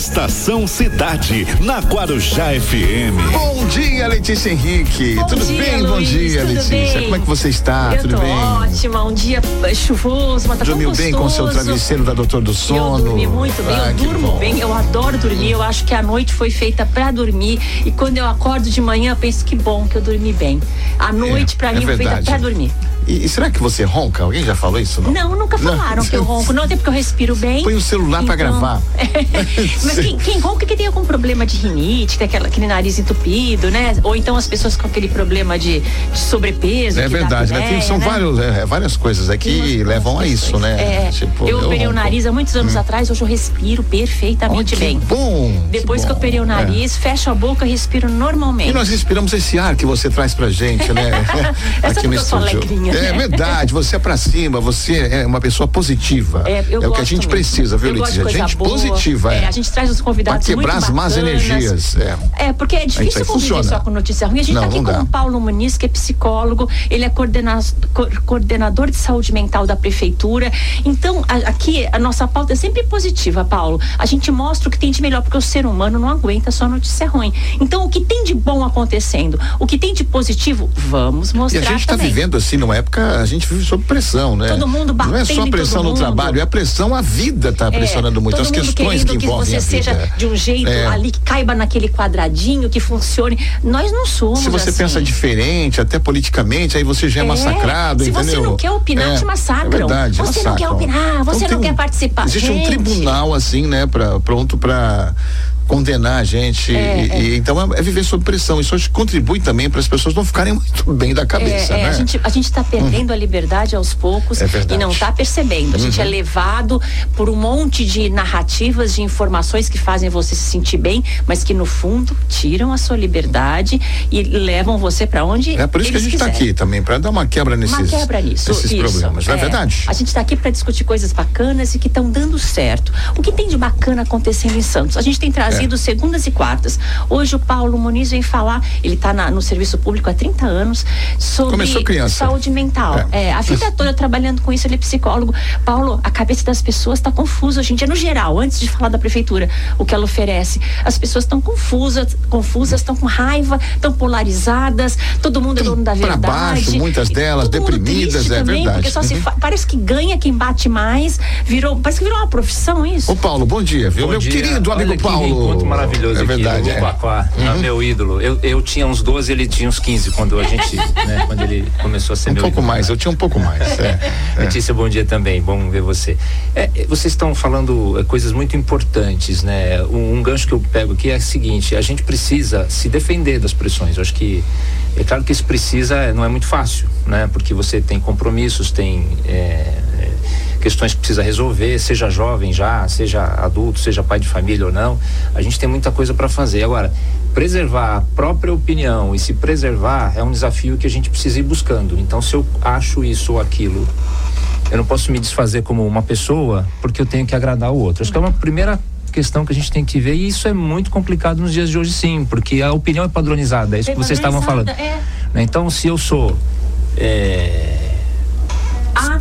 Estação Cidade, na Guarujá FM. Bom dia, Letícia Henrique. Bom tudo dia, bem? Bom Luiz, dia, tudo Letícia. bem? Como é que você está? Eu tudo tô bem? ótima, um dia chuvoso, mas tá tão Dormiu bem com o seu travesseiro da Doutor do Sono? Eu dormi muito bem, Ah, eu durmo bom. bem, eu adoro dormir, eu acho que a noite foi feita pra dormir e quando eu acordo de manhã eu penso que bom que eu dormi bem. A noite pra é mim foi feita pra dormir. E, e será que você ronca? Alguém já falou isso? Não, Não, nunca falaram que eu ronco, não, até porque eu respiro bem. Põe o celular pra Então- gravar. Mas quem, quem ronca que tem algum problema de rinite, tem aquela, aquele nariz entupido, né? Ou então as pessoas com aquele problema de, de sobrepeso. É que verdade, né? Tem- são né? vários, é, várias coisas aí que levam a isso, né? É, Tipo, eu operei o ronco. nariz há muitos anos atrás, hoje eu respiro perfeitamente que bem. bom. Depois que, eu bom. operei o É. nariz, fecho a boca e respiro normalmente. E nós respiramos esse ar que você traz pra gente, né? É porque eu sou alegrinha, É verdade, você é pra cima, você é uma pessoa positiva. É, eu o que a gente precisa, viu, Letícia? Gente boa. positiva. É, a gente traz os convidados Pra quebrar as más energias. É. É, porque é difícil conviver funciona. só com notícia ruim. A gente Não, tá aqui não com o Paulo Muniz, que é psicólogo, ele é coordena- co- coordenador de saúde mental da prefeitura. Então, a- aqui a nossa pauta é sempre positiva, Paulo. A gente mostra o que tem de melhor, porque o ser humano não aguenta só notícia ruim. Então, o que tem de bom acontecendo, o que tem de positivo, vamos E mostrar a gente está também. vivendo assim numa época, a gente vive sob pressão, né? Todo mundo Não é só batendo pressão no mundo. trabalho, é a pressão, a vida está É, pressionando muito, as questões que envolvem que a você vida. seja de um jeito É. ali que caiba naquele quadradinho, que funcione. Nós não somos Se você assim. pensa diferente, até politicamente, aí você já é, É, massacrado, se entendeu? você não quer opinar, te massacram. É verdade, Você não quer massacram. opinar, você tem não quer um- participar. Existe um Gente. tribunal assim, né, pra, pronto para condenar a gente. É, e, e- então é, é viver sob pressão. Isso acho que contribui também para as pessoas não ficarem muito bem da cabeça, É, é, né? a gente a gente está perdendo a liberdade aos poucos É e não está percebendo. A gente é levado por um monte de narrativas, de informações que fazem você se sentir bem, mas que no fundo tiram a sua liberdade e levam você para onde É por isso que a gente está aqui também, para dar uma quebra nesses, Uma quebra nisso. nesses isso, problemas. Não é, verdade? A gente está aqui para discutir coisas bacanas e que estão dando certo. O que tem de bacana acontecendo em Santos? A gente tem trazido É. segundas e quartas. Hoje o Paulo Muniz vem falar, ele está no serviço público há 30 anos, sobre saúde mental. É. É, a vida toda trabalhando com isso, ele é psicólogo. Paulo, a cabeça das pessoas está confusa hoje em dia, no geral, antes de falar da prefeitura, o que ela oferece. As pessoas estão confusas, confusas, estão com raiva, estão polarizadas, todo mundo é dono da verdade. baixo, muitas delas deprimidas, é também, verdade. Porque só se Uhum. fa- parece que ganha quem bate mais, virou, parece que virou uma profissão isso. Ô Paulo, bom dia? Bom Meu dia. querido amigo Olha que Paulo. Encontro maravilhoso é verdade, aqui, é. o Guaquá, é meu ídolo. Eu, eu tinha uns 12, ele tinha uns 15 quando a gente, né, quando ele começou a ser Um meu pouco ídolo. mais, eu tinha um pouco mais. É, é. Letícia, bom dia também, bom ver você. É, vocês estão falando é, coisas muito importantes, né? Um, um gancho que eu pego aqui é o seguinte: a gente precisa se defender das pressões. Eu acho que é claro que isso precisa, não é muito fácil, né? Porque você tem compromissos, tem é, questões que precisa resolver, seja jovem já, seja adulto, seja pai de família ou não. A gente tem muita coisa para fazer. Agora, preservar a própria opinião e se preservar é um desafio que a gente precisa ir buscando. Então, se eu acho isso ou aquilo eu não posso me desfazer como uma pessoa porque eu tenho que agradar o outro. Acho que é uma primeira questão que a gente tem que ver e isso é muito complicado nos dias de hoje sim, porque a opinião é padronizada, é isso que vocês estavam falando. É. né? Então se eu sou é,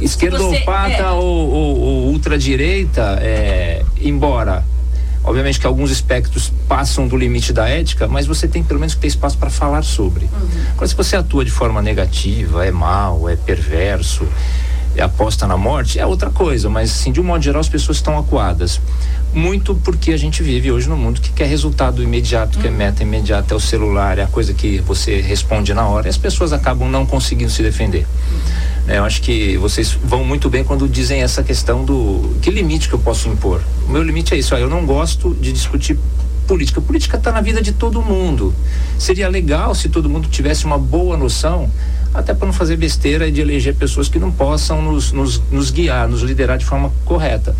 esquerdopata você- é. ou, ou, ou ultradireita, é, embora obviamente que alguns aspectos passam do limite da ética, mas você tem pelo menos que ter espaço para falar sobre. Agora, se você atua de forma negativa, é mal, é perverso, é aposta na morte, é outra coisa, mas assim, de um modo geral as pessoas estão acuadas. Muito porque a gente vive hoje num mundo que quer resultado imediato, que é meta imediata, é o celular, é a coisa que você responde na hora, e as pessoas acabam não conseguindo se defender. né? Eu acho que vocês vão muito bem quando dizem essa questão do que limite que eu posso impor. O meu limite é isso, ó, eu não gosto de discutir política. Política está na vida de todo mundo. Seria legal se todo mundo tivesse uma boa noção, até para não fazer besteira e de eleger pessoas que não possam nos, nos, nos guiar, nos liderar de forma correta.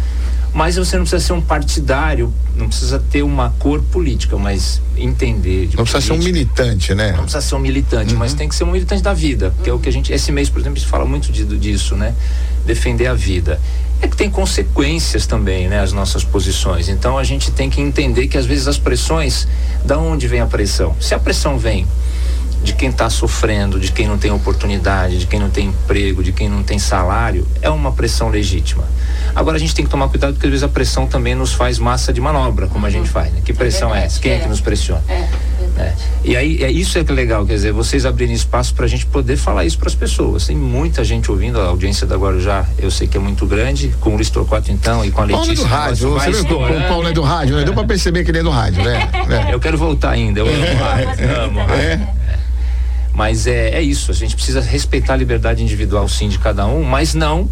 Mas você não precisa ser um partidário, não precisa ter uma cor política, mas entender de Não precisa ser um política. militante, né? Não precisa ser um militante, mas tem que ser um militante da vida, que é o que a gente. Esse mês, por exemplo, a gente fala muito de- disso, né? Defender a vida. É que tem consequências também, né? As nossas posições. Então a gente tem que entender que às vezes as pressões, da onde vem a pressão? Se a pressão vem de quem está sofrendo, de quem não tem oportunidade, de quem não tem emprego, de quem não tem salário, é uma pressão legítima. Agora a gente tem que tomar cuidado porque às vezes a pressão também nos faz massa de manobra, como a gente faz. Né? Que pressão é, essa? Quem é, que nos pressiona? É. É. E aí, é isso é que é legal, quer dizer, vocês abrirem espaço para a gente poder falar isso para as pessoas. Tem muita gente ouvindo, a audiência da Guarujá, eu sei que é muito grande, com o Luiz Torquato então e com a Letícia. Paulo é do rádio, você viu o Paulo é do rádio, né? Deu para perceber que ele é do rádio, né? É. Eu quero voltar ainda, eu amo é. rádio, amo rádio. Mas é, é isso, a gente precisa respeitar a liberdade individual sim de cada um, mas não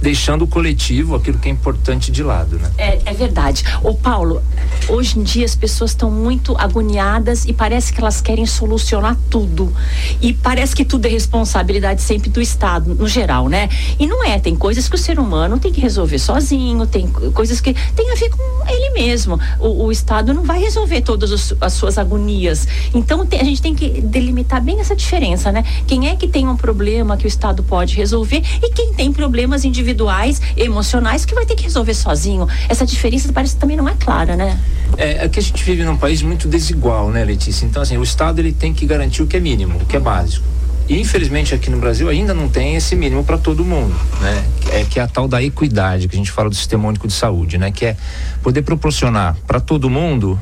deixando o coletivo, aquilo que é importante de lado, né? É, é verdade. Ô Paulo, hoje em dia as pessoas estão muito agoniadas e parece que elas querem solucionar tudo. E parece que tudo é responsabilidade sempre do Estado, no geral, né? E não é, tem coisas que o ser humano tem que resolver sozinho, tem coisas que tem a ver com ele mesmo. O, o Estado não vai resolver todas os, as suas agonias. Então tem, a gente tem que delimitar bem essa diferença, né? Quem é que tem um problema que o Estado pode resolver e quem tem problemas individuais individuais, emocionais, que vai ter que resolver sozinho. Essa diferença parece que também não é clara, né? É, é que a gente vive num país muito desigual, né, Letícia? Então, assim, o Estado ele tem que garantir o que é mínimo, o que é básico. E infelizmente aqui no Brasil ainda não tem esse mínimo para todo mundo, né? É que é a tal da equidade que a gente fala do sistema único de saúde, né? Que é poder proporcionar para todo mundo,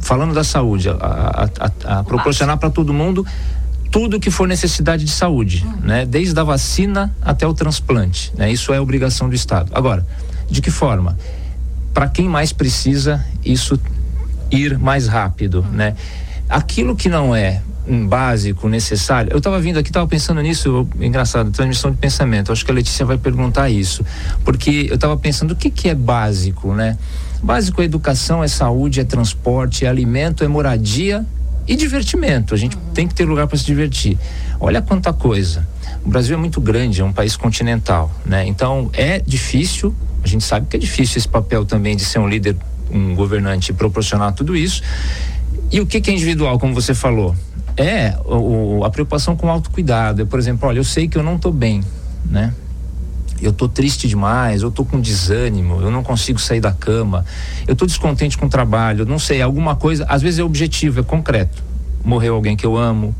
falando da saúde, a, a, a, a proporcionar para todo mundo tudo que for necessidade de saúde, uhum. né? Desde a vacina até o transplante, né? Isso é obrigação do Estado. Agora, de que forma? Para quem mais precisa, isso ir mais rápido, uhum. né? Aquilo que não é um básico, necessário. Eu estava vindo aqui, estava pensando nisso, engraçado, transmissão de pensamento. Acho que a Letícia vai perguntar isso, porque eu estava pensando o que que é básico, né? Básico é educação, é saúde, é transporte, é alimento, é moradia e divertimento. A gente tem que ter lugar para se divertir. Olha quanta coisa. O Brasil é muito grande, é um país continental, né? Então é difícil. A gente sabe que é difícil esse papel também de ser um líder, um governante proporcionar tudo isso. E o que, que é individual, como você falou? É o, a preocupação com o autocuidado. É, por exemplo, olha, eu sei que eu não estou bem, né? Eu tô triste demais, eu tô com desânimo, eu não consigo sair da cama, eu tô descontente com o trabalho, não sei, alguma coisa, às vezes é objetivo, é concreto. Morreu alguém que eu amo,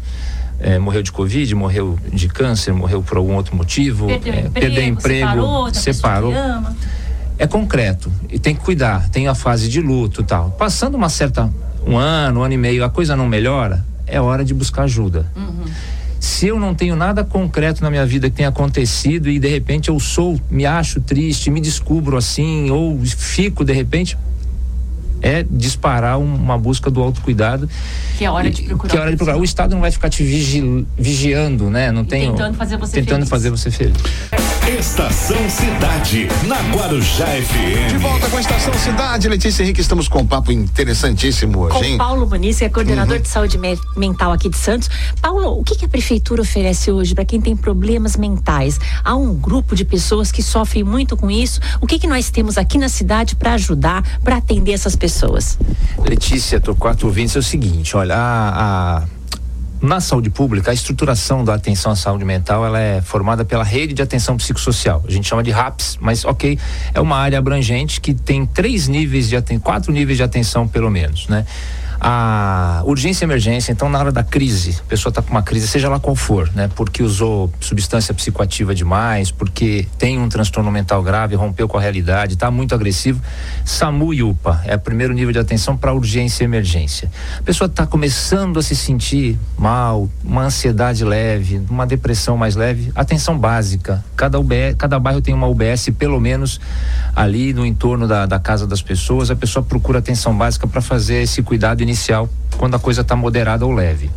é, morreu de Covid, morreu de câncer, morreu por algum outro motivo, perdeu, é, emprego, perdeu emprego, separou, separou. É concreto e tem que cuidar, tem a fase de luto e tal. Passando uma certa, um ano, um ano e meio, a coisa não melhora, é hora de buscar ajuda. Uhum. Se eu não tenho nada concreto na minha vida que tenha acontecido e de repente eu sou, me acho triste, me descubro assim, ou fico de repente, é disparar uma busca do autocuidado. Que é hora de procurar. Que é hora de procurar. O Estado não vai ficar te vigi, vigiando, né? Não tem. Tentando fazer você tentando feliz. fazer você feliz. Estação Cidade, na Guarujá FM. De volta com a Estação Cidade, Letícia Henrique, estamos com um papo interessantíssimo hoje, com hein? Paulo Muniz, que é coordenador uhum. de saúde mental aqui de Santos. Paulo, o que, que a prefeitura oferece hoje para quem tem problemas mentais? Há um grupo de pessoas que sofrem muito com isso. O que, que nós temos aqui na cidade para ajudar, para atender essas pessoas? Letícia, Torquato ouvintes, é o seguinte, olha, a, a na saúde pública, a estruturação da atenção à saúde mental ela é formada pela rede de atenção psicossocial. A gente chama de RAPS, mas ok, é uma área abrangente que tem três níveis de atenção, quatro níveis de atenção pelo menos, né? A urgência e emergência, então na hora da crise, a pessoa está com uma crise, seja lá qual for, né? Porque usou substância psicoativa demais, porque tem um transtorno mental grave, rompeu com a realidade, está muito agressivo. SAMU e UPA é o primeiro nível de atenção para urgência e emergência. A pessoa está começando a se sentir mal, uma ansiedade leve, uma depressão mais leve, atenção básica. Cada, UBS, cada bairro tem uma UBS, pelo menos ali no entorno da, da casa das pessoas, a pessoa procura atenção básica para fazer esse cuidado inicial inicial quando a coisa está moderada ou leve.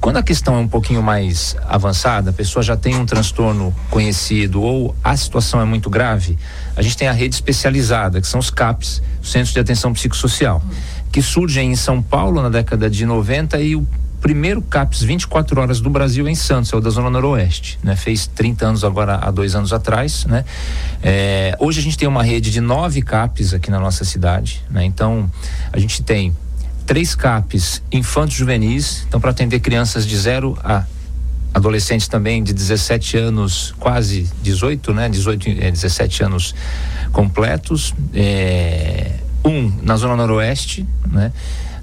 Quando a questão é um pouquinho mais avançada, a pessoa já tem um transtorno conhecido ou a situação é muito grave, a gente tem a rede especializada, que são os CAPs, Centros de Atenção Psicossocial, que surgem em São Paulo na década de 90 e o primeiro CAPS 24 horas do Brasil em Santos, é o da Zona Noroeste, né? Fez 30 anos agora, há dois anos atrás, né? É, hoje a gente tem uma rede de nove CAPs aqui na nossa cidade, né? Então, a gente tem três CAPs infantos juvenis, então para atender crianças de 0 a adolescentes também de 17 anos, quase 18, né? 18, é, 17 anos completos. É, um na Zona Noroeste, né?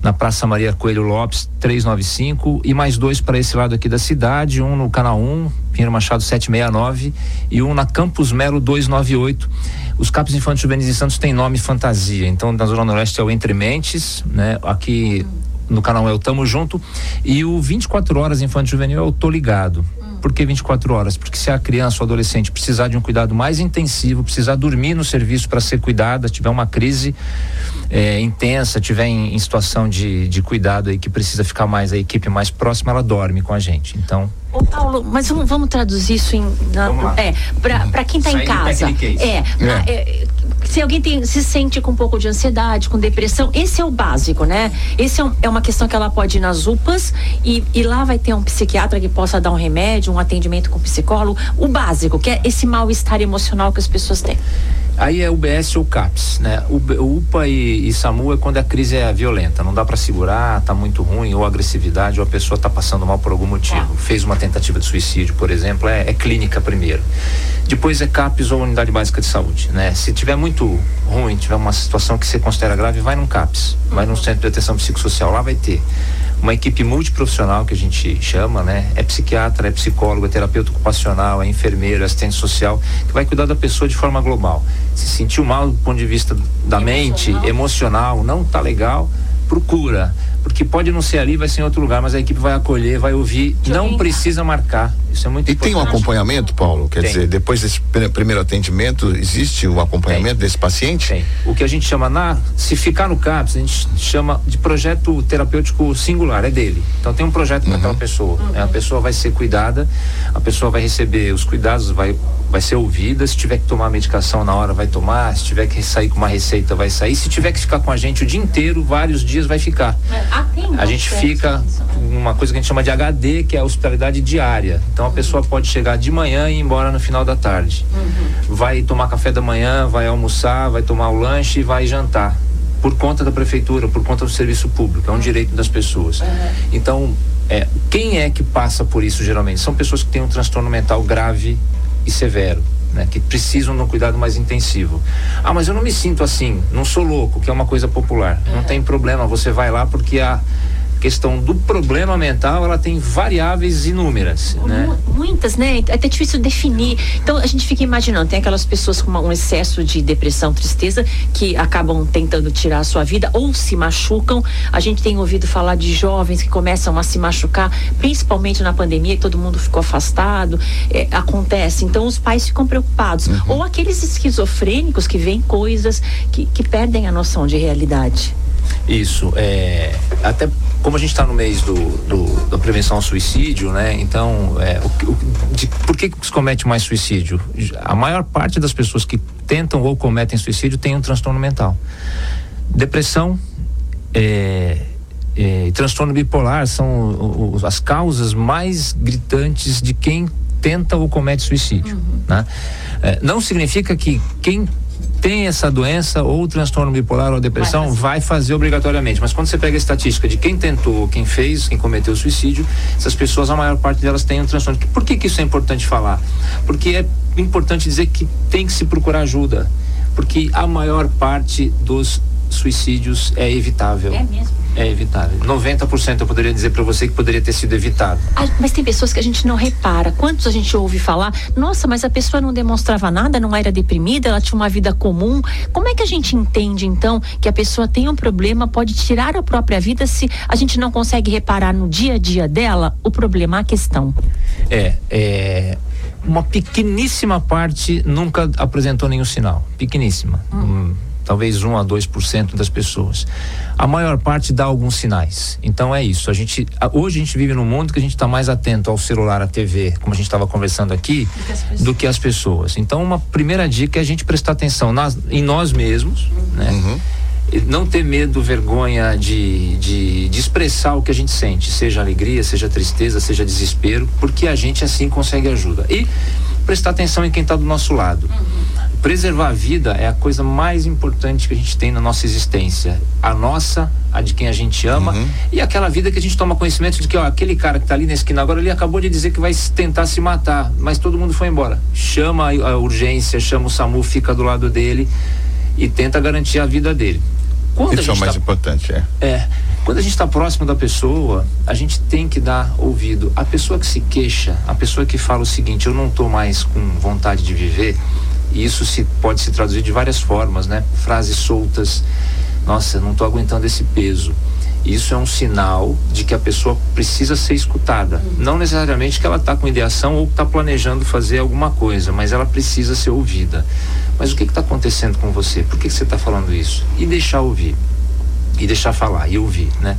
Na Praça Maria Coelho Lopes 395 e mais dois para esse lado aqui da cidade, um no canal 1, Pinheiro Machado 769 e um na Campus Melo 298. Os CAPs Infantis Juvenis em Santos têm nome fantasia, então na Zona Noroeste é o Entre Mentes, né? Aqui no canal é o Tamo Junto e o 24 Horas Infantil Juvenil é o Tô Ligado. Por que 24 horas? Porque se a criança ou adolescente precisar de um cuidado mais intensivo, precisar dormir no serviço para ser cuidada, tiver uma crise é, intensa, tiver em, em, situação de, de cuidado aí que precisa ficar mais, a equipe mais próxima, ela dorme com a gente. Então. Ô Paulo, mas vamos, vamos traduzir isso em. Na, é, para quem está em casa. É, é. é, se alguém tem, se sente com um pouco de ansiedade, com depressão, esse é o básico, né? Esse é, um, é uma questão que ela pode ir nas UPAs e, e lá vai ter um psiquiatra que possa dar um remédio, um atendimento com psicólogo, o básico, que é esse mal-estar emocional que as pessoas têm. Aí é UBS ou CAPS, né? O, UPA e, e, SAMU é quando a crise é violenta, não dá para segurar, tá muito ruim, ou agressividade, ou a pessoa tá passando mal por algum motivo. Fez uma tentativa de suicídio, por exemplo, é, é clínica primeiro. Depois é CAPS ou unidade básica de saúde, né? Se tiver muito ruim, tiver uma situação que você considera grave, vai num CAPS, vai num centro de atenção psicossocial, lá vai ter uma equipe multiprofissional que a gente chama, né? É psiquiatra, é psicólogo, é terapeuta ocupacional, é enfermeiro, é assistente social, que vai cuidar da pessoa de forma global. Se sentiu mal do ponto de vista da emocional. mente, emocional, não tá legal, procura porque pode não ser ali, vai ser em outro lugar, mas a equipe vai acolher, vai ouvir, não precisa marcar. Isso é muito e importante. tem um acompanhamento, Paulo? Quer tem. dizer, depois desse primeiro atendimento, existe o acompanhamento tem. desse paciente? Tem. O que a gente chama na, se ficar no CAPS, a gente chama de projeto terapêutico singular, é dele. Então tem um projeto para uhum. aquela pessoa. Uhum. A pessoa vai ser cuidada, a pessoa vai receber os cuidados, vai vai ser ouvida, se tiver que tomar medicação na hora vai tomar, se tiver que sair com uma receita vai sair, se tiver que ficar com a gente o dia inteiro, vários dias vai ficar. A gente fica uma coisa que a gente chama de HD, que é a hospitalidade diária. Então a pessoa pode chegar de manhã e ir embora no final da tarde. Uhum. Vai tomar café da manhã, vai almoçar, vai tomar o lanche e vai jantar. Por conta da prefeitura, por conta do serviço público, é um direito das pessoas. Uhum. Então, é, quem é que passa por isso geralmente? São pessoas que têm um transtorno mental grave e severo. Né, que precisam de um cuidado mais intensivo. Ah, mas eu não me sinto assim, não sou louco, que é uma coisa popular. Uhum. Não tem problema, você vai lá porque a questão do problema mental, ela tem variáveis inúmeras, né? Muitas, né? É até difícil definir. Então a gente fica imaginando, tem aquelas pessoas com um excesso de depressão, tristeza, que acabam tentando tirar a sua vida ou se machucam. A gente tem ouvido falar de jovens que começam a se machucar, principalmente na pandemia, que todo mundo ficou afastado. É, acontece. Então os pais ficam preocupados. Uhum. Ou aqueles esquizofrênicos que veem coisas que, que perdem a noção de realidade. Isso, é, até como a gente está no mês do, do, da prevenção ao suicídio, né? Então, é, o, o, de, por que, que se comete mais suicídio? A maior parte das pessoas que tentam ou cometem suicídio tem um transtorno mental. Depressão, é, é, transtorno bipolar são o, as causas mais gritantes de quem tenta ou comete suicídio. Uhum. Né? É, não significa que quem tem essa doença ou transtorno bipolar ou depressão, vai fazer. vai fazer. obrigatoriamente. Mas quando você pega a estatística de quem tentou, quem fez, quem cometeu suicídio, essas pessoas, a maior parte delas tem um transtorno. Por que, que isso é importante falar? Porque é importante dizer que tem que se procurar ajuda. Porque a maior parte dos suicídios é evitável. É mesmo? É evitável. 90% eu poderia dizer para você que poderia ter sido evitado. Ah, mas tem pessoas que a gente não repara. Quantos a gente ouve falar? Nossa, mas a pessoa não demonstrava nada, não era deprimida, ela tinha uma vida comum. Como é que a gente entende então que a pessoa tem um problema, pode tirar a própria vida se a gente não consegue reparar no dia a dia dela o problema, a questão? É, é uma pequeníssima parte nunca apresentou nenhum sinal. Pequeníssima. Hum. Hum talvez 1 a 2% das pessoas. A maior parte dá alguns sinais. Então é isso. A gente hoje a gente vive num mundo que a gente está mais atento ao celular, à TV, como a gente estava conversando aqui, do que as pessoas. Então uma primeira dica é a gente prestar atenção nas, em nós mesmos, né? Uhum não ter medo, vergonha de, de, de, expressar o que a gente sente, seja alegria, seja tristeza, seja desespero, porque a gente assim consegue ajuda. E prestar atenção em quem está do nosso lado. Uhum preservar a vida é a coisa mais importante que a gente tem na nossa existência. A nossa, a de quem a gente ama uhum. e aquela vida que a gente toma conhecimento de que ó, aquele cara que está ali na esquina agora, ele acabou de dizer que vai tentar se matar, mas todo mundo foi embora. Chama a urgência, chama o SAMU, fica do lado dele e tenta garantir a vida dele. Quando Isso é o mais tá, importante, é. É. Quando a gente está próximo da pessoa, a gente tem que dar ouvido. A pessoa que se queixa, a pessoa que fala o seguinte: eu não estou mais com vontade de viver, e isso se, pode se traduzir de várias formas, né? Frases soltas. Nossa, não estou aguentando esse peso. Isso é um sinal de que a pessoa precisa ser escutada. Uhum. Não necessariamente que ela está com ideação ou está planejando fazer alguma coisa, mas ela precisa ser ouvida. Mas o que está acontecendo com você? Por que, que você está falando isso? E deixar ouvir. E deixar falar e ouvir, né?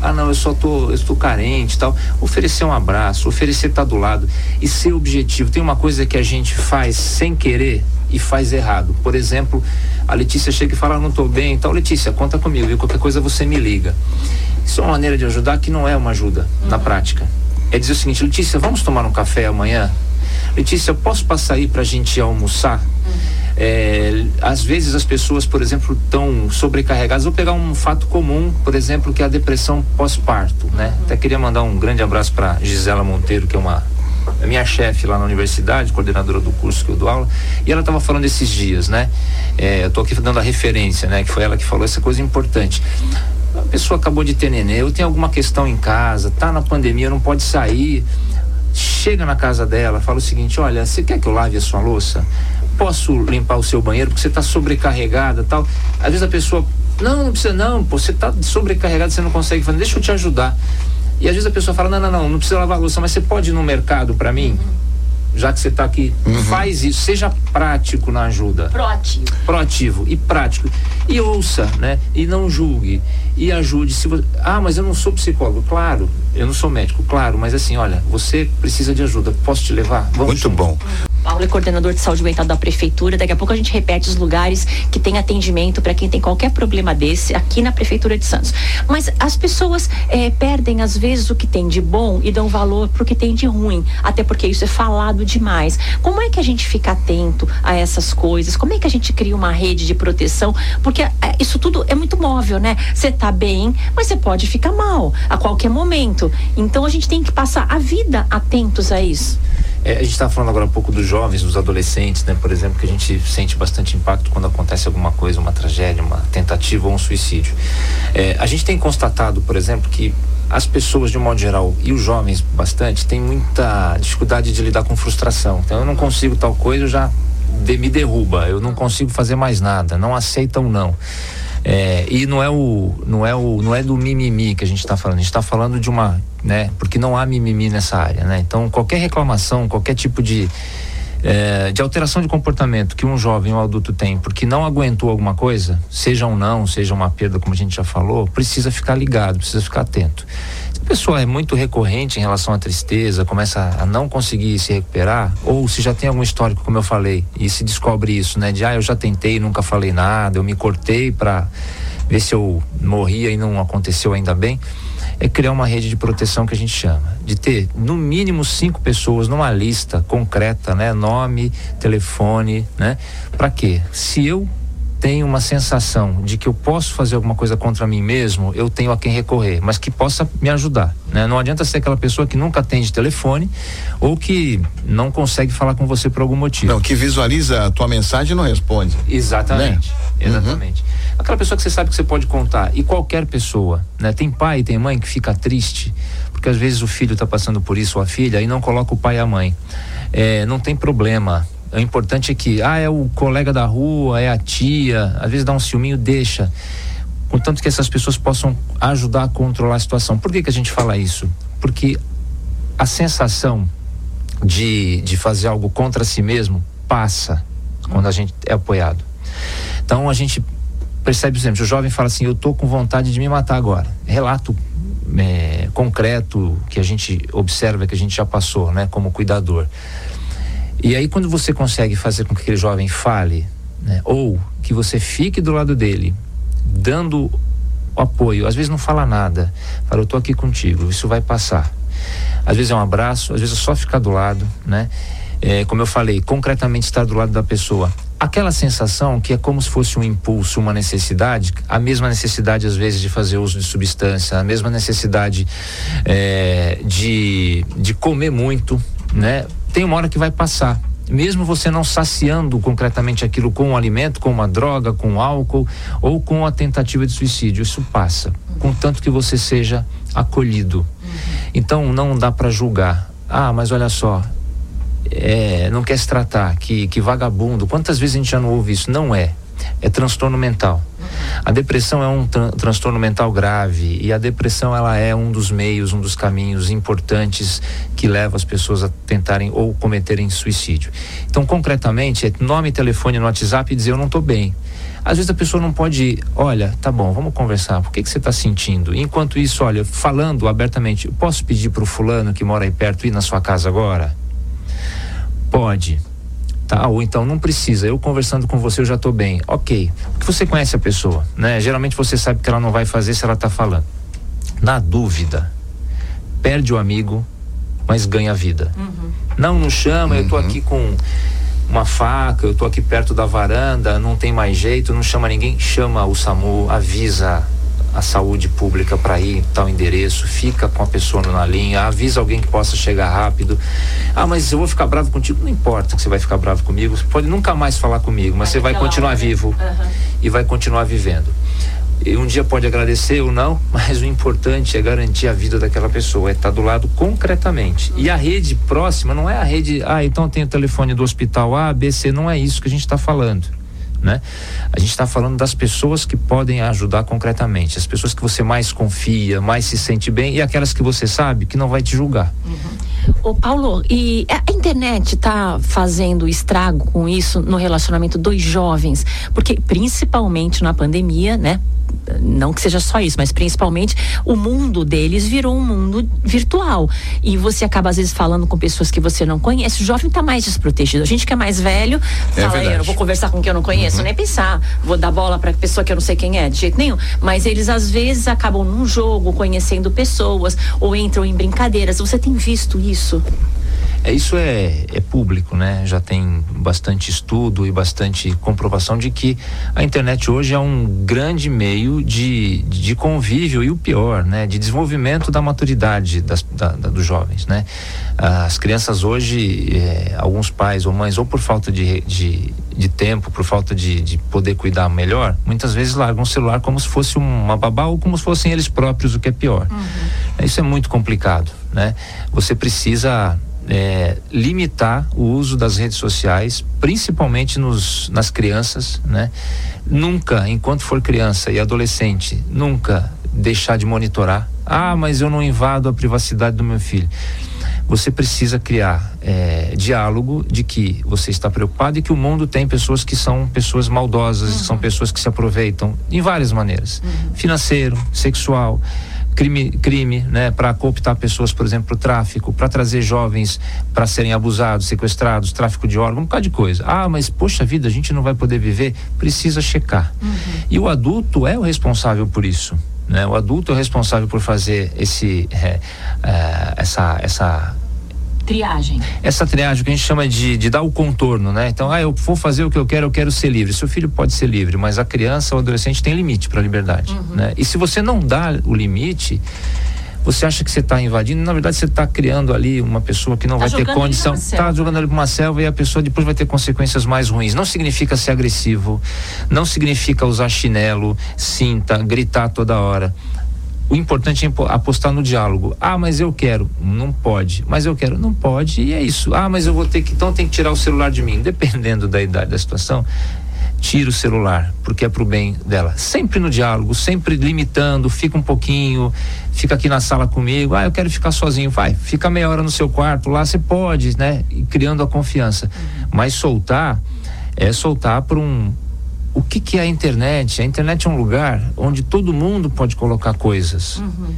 Ah não, eu só tô, eu estou carente tal. Oferecer um abraço, oferecer estar tá do lado e ser objetivo. Tem uma coisa que a gente faz sem querer e faz errado. Por exemplo, a Letícia chega e fala, ah, não estou bem, então Letícia, conta comigo, viu? qualquer coisa você me liga. Isso é uma maneira de ajudar que não é uma ajuda uhum. na prática. É dizer o seguinte, Letícia, vamos tomar um café amanhã? Letícia, eu posso passar aí para a gente almoçar? Uhum. É, às vezes as pessoas, por exemplo, estão sobrecarregadas. Vou pegar um fato comum, por exemplo, que é a depressão pós-parto, né? Até queria mandar um grande abraço para Gisela Monteiro, que é uma a minha chefe lá na universidade, coordenadora do curso que eu dou aula, e ela estava falando esses dias, né? É, eu estou aqui dando a referência, né? Que foi ela que falou essa coisa importante. A pessoa acabou de ter nenê, ou tem alguma questão em casa, tá na pandemia, não pode sair. Chega na casa dela, fala o seguinte: olha, você quer que eu lave a sua louça? Posso limpar o seu banheiro porque você está sobrecarregada tal. Às vezes a pessoa, não, não precisa não, pô, você está sobrecarregado, você não consegue fazer, deixa eu te ajudar. E às vezes a pessoa fala: não, não, não, não precisa lavar a louça, mas você pode ir no mercado para mim? Já que você está aqui, uhum. faz isso, seja prático na ajuda. Proativo. Proativo e prático. E ouça, né? E não julgue. E ajude. Se você... Ah, mas eu não sou psicólogo. Claro, eu não sou médico, claro, mas assim, olha, você precisa de ajuda. Posso te levar? Vamos Muito junto. bom. Paulo é coordenador de saúde mental da prefeitura. Daqui a pouco a gente repete os lugares que tem atendimento para quem tem qualquer problema desse aqui na prefeitura de Santos. Mas as pessoas é, perdem às vezes o que tem de bom e dão valor para o que tem de ruim, até porque isso é falado demais. Como é que a gente fica atento a essas coisas? Como é que a gente cria uma rede de proteção? Porque é, isso tudo é muito móvel, né? Você tá bem, mas você pode ficar mal a qualquer momento. Então a gente tem que passar a vida atentos a isso. É, a gente está falando agora um pouco dos jovens, dos adolescentes, né? Por exemplo, que a gente sente bastante impacto quando acontece alguma coisa, uma tragédia, uma tentativa ou um suicídio. É, a gente tem constatado, por exemplo, que as pessoas de um modo geral e os jovens bastante têm muita dificuldade de lidar com frustração. Então eu não consigo tal coisa, eu já de, me derruba, eu não consigo fazer mais nada, não aceitam não. É, e não é o não é o não é do mimimi que a gente está falando, a gente está falando de uma, né? Porque não há mimimi nessa área, né? Então qualquer reclamação, qualquer tipo de é, de alteração de comportamento que um jovem ou um adulto tem porque não aguentou alguma coisa, seja um não, seja uma perda, como a gente já falou, precisa ficar ligado, precisa ficar atento. Pessoa é muito recorrente em relação à tristeza, começa a não conseguir se recuperar, ou se já tem algum histórico, como eu falei, e se descobre isso, né? De ah, eu já tentei, nunca falei nada, eu me cortei para ver se eu morria e não aconteceu ainda bem é criar uma rede de proteção que a gente chama, de ter no mínimo cinco pessoas numa lista concreta, né? Nome, telefone, né? Para quê? Se eu tenho uma sensação de que eu posso fazer alguma coisa contra mim mesmo, eu tenho a quem recorrer, mas que possa me ajudar. Né? Não adianta ser aquela pessoa que nunca atende telefone ou que não consegue falar com você por algum motivo. Não, que visualiza a tua mensagem e não responde. Exatamente. Né? Exatamente. Uhum. Aquela pessoa que você sabe que você pode contar. E qualquer pessoa, né? Tem pai tem mãe que fica triste, porque às vezes o filho está passando por isso ou a filha e não coloca o pai e a mãe. É, não tem problema. O importante é que, ah, é o colega da rua, é a tia, às vezes dá um ciúminho, deixa. Contanto que essas pessoas possam ajudar a controlar a situação. Por que, que a gente fala isso? Porque a sensação de, de fazer algo contra si mesmo passa quando a gente é apoiado. Então a gente percebe, por exemplo, o jovem fala assim: Eu estou com vontade de me matar agora. Relato é, concreto que a gente observa, que a gente já passou, né, como cuidador. E aí, quando você consegue fazer com que aquele jovem fale, né, ou que você fique do lado dele, dando apoio, às vezes não fala nada, fala: Eu estou aqui contigo, isso vai passar. Às vezes é um abraço, às vezes é só ficar do lado, né? É, como eu falei, concretamente estar do lado da pessoa aquela sensação que é como se fosse um impulso, uma necessidade, a mesma necessidade às vezes de fazer uso de substância, a mesma necessidade é, de, de comer muito, né? Tem uma hora que vai passar. mesmo você não saciando concretamente aquilo com um alimento, com uma droga, com álcool ou com a tentativa de suicídio. Isso passa, contanto que você seja acolhido. Então não dá para julgar. Ah, mas olha só, é, não quer se tratar, que, que vagabundo. Quantas vezes a gente já não ouve isso? Não é. É transtorno mental. A depressão é um tran transtorno mental grave e a depressão ela é um dos meios, um dos caminhos importantes que leva as pessoas a tentarem ou cometerem suicídio. Então, concretamente, é nome telefone no WhatsApp e dizer eu não estou bem. Às vezes a pessoa não pode, ir, olha, tá bom, vamos conversar. Por que, que você está sentindo? Enquanto isso, olha, falando abertamente, posso pedir para o fulano que mora aí perto ir na sua casa agora? Pode. Tá? Ou então não precisa, eu conversando com você eu já estou bem. Ok. Porque você conhece a pessoa, né? Geralmente você sabe que ela não vai fazer se ela está falando. Na dúvida, perde o amigo, mas ganha a vida. Uhum. Não, não chama, uhum. eu estou aqui com uma faca, eu estou aqui perto da varanda, não tem mais jeito, não chama ninguém, chama o SAMU, avisa a saúde pública para ir em tal endereço, fica com a pessoa na linha, avisa alguém que possa chegar rápido. Ah, mas eu vou ficar bravo contigo. Não importa que você vai ficar bravo comigo, você pode nunca mais falar comigo, mas você vai continuar vivo uhum. e vai continuar vivendo. E um dia pode agradecer ou não, mas o importante é garantir a vida daquela pessoa, é estar do lado concretamente. E a rede próxima não é a rede, ah, então tem o telefone do hospital A, B, C, não é isso que a gente está falando né? A gente está falando das pessoas que podem ajudar concretamente, as pessoas que você mais confia, mais se sente bem e aquelas que você sabe que não vai te julgar. Uhum. Ô Paulo, e a internet está fazendo estrago com isso no relacionamento dos jovens? Porque principalmente na pandemia, né? não que seja só isso, mas principalmente o mundo deles virou um mundo virtual. E você acaba às vezes falando com pessoas que você não conhece. O jovem está mais desprotegido. A gente que é mais velho, é fala, eu não vou conversar com quem eu não conheço, uhum. nem pensar. Vou dar bola para pessoa que eu não sei quem é, de jeito nenhum. Mas eles às vezes acabam num jogo conhecendo pessoas ou entram em brincadeiras. Você tem visto isso? isso. É, isso é, é público, né? Já tem bastante estudo e bastante comprovação de que a internet hoje é um grande meio de, de convívio e o pior, né? De desenvolvimento da maturidade das, da, da, dos jovens, né? As crianças hoje, é, alguns pais ou mães, ou por falta de, de, de tempo, por falta de, de poder cuidar melhor, muitas vezes largam o celular como se fosse uma babá ou como se fossem eles próprios, o que é pior. Uhum. Isso é muito complicado, né? Você precisa é, limitar o uso das redes sociais, principalmente nos, nas crianças, né? Nunca, enquanto for criança e adolescente, nunca deixar de monitorar. Ah, mas eu não invado a privacidade do meu filho. Você precisa criar é, diálogo de que você está preocupado e que o mundo tem pessoas que são pessoas maldosas, uhum. são pessoas que se aproveitam em várias maneiras, uhum. financeiro, sexual crime, crime né, para cooptar pessoas, por exemplo, para o tráfico, para trazer jovens para serem abusados, sequestrados, tráfico de órgãos, um bocado de coisa. Ah, mas poxa vida, a gente não vai poder viver, precisa checar. Uhum. E o adulto é o responsável por isso. Né? O adulto é o responsável por fazer esse, é, é, essa, essa triagem. Essa triagem que a gente chama de, de dar o contorno, né? Então, ah, eu vou fazer o que eu quero, eu quero ser livre. Seu filho pode ser livre, mas a criança ou adolescente tem limite para a liberdade, uhum. né? E se você não dá o limite, você acha que você está invadindo, na verdade você está criando ali uma pessoa que não tá vai ter condição, está jogando ali para uma selva e a pessoa depois vai ter consequências mais ruins. Não significa ser agressivo, não significa usar chinelo, cinta, gritar toda hora. O importante é apostar no diálogo. Ah, mas eu quero. Não pode. Mas eu quero. Não pode. E é isso. Ah, mas eu vou ter que. Então tem que tirar o celular de mim. Dependendo da idade da situação, tira o celular, porque é pro bem dela. Sempre no diálogo, sempre limitando, fica um pouquinho, fica aqui na sala comigo. Ah, eu quero ficar sozinho. Vai, fica meia hora no seu quarto, lá você pode, né? E criando a confiança. Mas soltar é soltar por um o que, que é a internet? A internet é um lugar onde todo mundo pode colocar coisas. Uhum.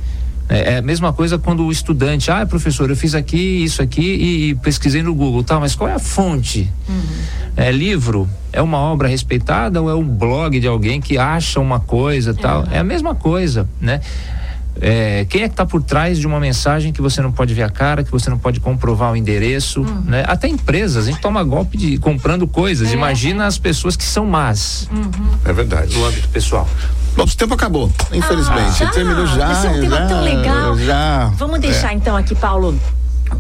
É, é, a mesma coisa quando o estudante, ah, professor, eu fiz aqui, isso aqui e, e pesquisei no Google, tá, mas qual é a fonte? Uhum. É livro? É uma obra respeitada ou é um blog de alguém que acha uma coisa tal? É, é a mesma coisa, né? É, quem é que está por trás de uma mensagem que você não pode ver a cara, que você não pode comprovar o endereço, uhum. né? Até empresas, a gente toma golpe de comprando coisas. É. Imagina as pessoas que são más. Uhum. É verdade. No âmbito pessoal. Nosso tempo acabou, infelizmente. Ah, já? Terminou já. Esse é um tema já, tão legal. Já. Vamos deixar é. então aqui, Paulo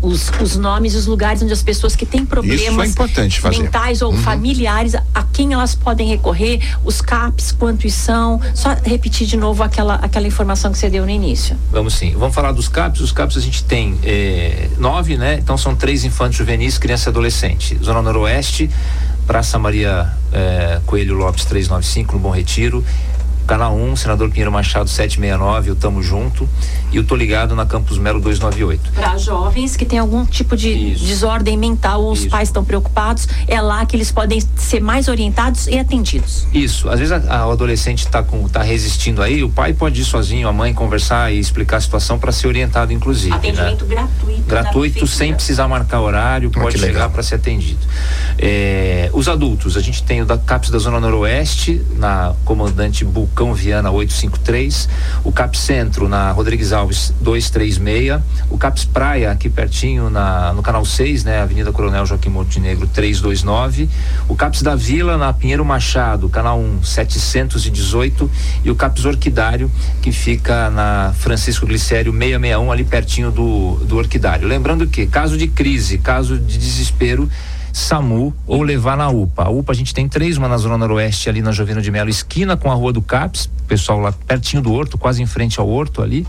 os, os nomes e os lugares onde as pessoas que têm problemas é mentais ou uhum. familiares, a quem elas podem recorrer, os CAPs, quantos são. Só repetir de novo aquela, aquela informação que você deu no início. Vamos sim. Vamos falar dos CAPs. Os CAPs a gente tem eh, nove, né? Então são três infantes juvenis, criança e adolescente. Zona Noroeste, Praça Maria eh, Coelho Lopes 395, no Bom Retiro. Canal 1, senador Pinheiro Machado 769, o Tamo Junto. E o Tô Ligado na Campus Melo 298. Para jovens que têm algum tipo de Isso. desordem mental ou Isso. os pais estão preocupados, é lá que eles podem ser mais orientados e atendidos. Isso. Às vezes a, a, o adolescente está tá resistindo aí, o pai pode ir sozinho, a mãe conversar e explicar a situação para ser orientado, inclusive. Né? Atendimento né? gratuito. Gratuito, sem precisar marcar horário, ah, pode chegar para ser atendido. É, os adultos, a gente tem o da CAPS da Zona Noroeste, na comandante Bulcão Viana 853, o CAPS Centro na Rodrigues Alves Alves 236, o Caps Praia, aqui pertinho na, no canal 6, né? Avenida Coronel Joaquim Montenegro 329, o Caps da Vila na Pinheiro Machado, canal 1 718 e o Caps Orquidário, que fica na Francisco Glicério 661, ali pertinho do, do Orquidário. Lembrando que caso de crise, caso de desespero, SAMU ou levar na UPA. A UPA a gente tem três, uma na Zona Noroeste, ali na Jovino de Melo, esquina com a Rua do CAPS, pessoal lá pertinho do Horto, quase em frente ao Horto ali,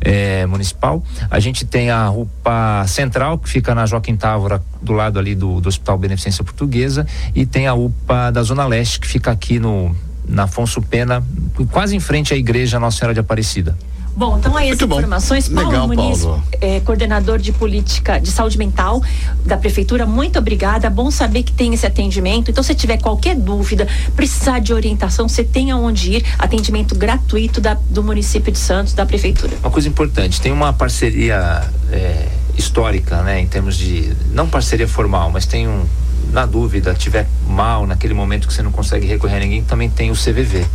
é, municipal. A gente tem a UPA Central, que fica na Joaquim Távora, do lado ali do, do Hospital Beneficência Portuguesa, e tem a UPA da Zona Leste, que fica aqui no na Afonso Pena, quase em frente à igreja Nossa Senhora de Aparecida. Bom, então aí as Muito informações. Bom. Paulo Legal, Muniz, Paulo. É, coordenador de política de saúde mental da prefeitura, muito obrigada. Bom saber que tem esse atendimento. Então, se tiver qualquer dúvida, precisar de orientação, você tem aonde ir. Atendimento gratuito da, do município de Santos, da prefeitura. Uma coisa importante, tem uma parceria é, histórica, né, em termos de não parceria formal, mas tem um na dúvida, tiver mal naquele momento que você não consegue recorrer a ninguém, também tem o CVV.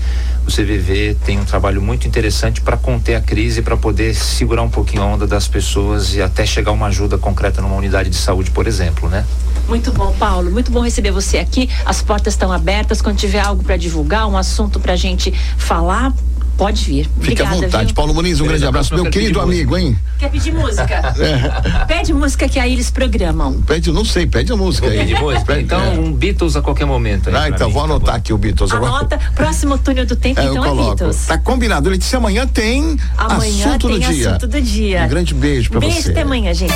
O CVV tem um trabalho muito interessante para conter a crise, para poder segurar um pouquinho a onda das pessoas e até chegar uma ajuda concreta numa unidade de saúde, por exemplo, né? Muito bom, Paulo. Muito bom receber você aqui. As portas estão abertas. Quando tiver algo para divulgar, um assunto para a gente falar, Pode vir. Fique à vontade. Viu? Paulo Muniz, um grande abraço, meu querido amigo, hein? Quer pedir música? É. Pede música que aí eles programam. Pede, não sei, pede a música aí. Pede música? Então, é. um Beatles a qualquer momento. ah, então, mim, vou tá anotar aqui o Beatles. Anota, agora. próximo túnel do tempo, é, então é Beatles. Tá combinado. Ele disse amanhã tem amanhã assunto tem do dia. assunto do dia. Um grande beijo pra beijo você. Beijo até amanhã, gente.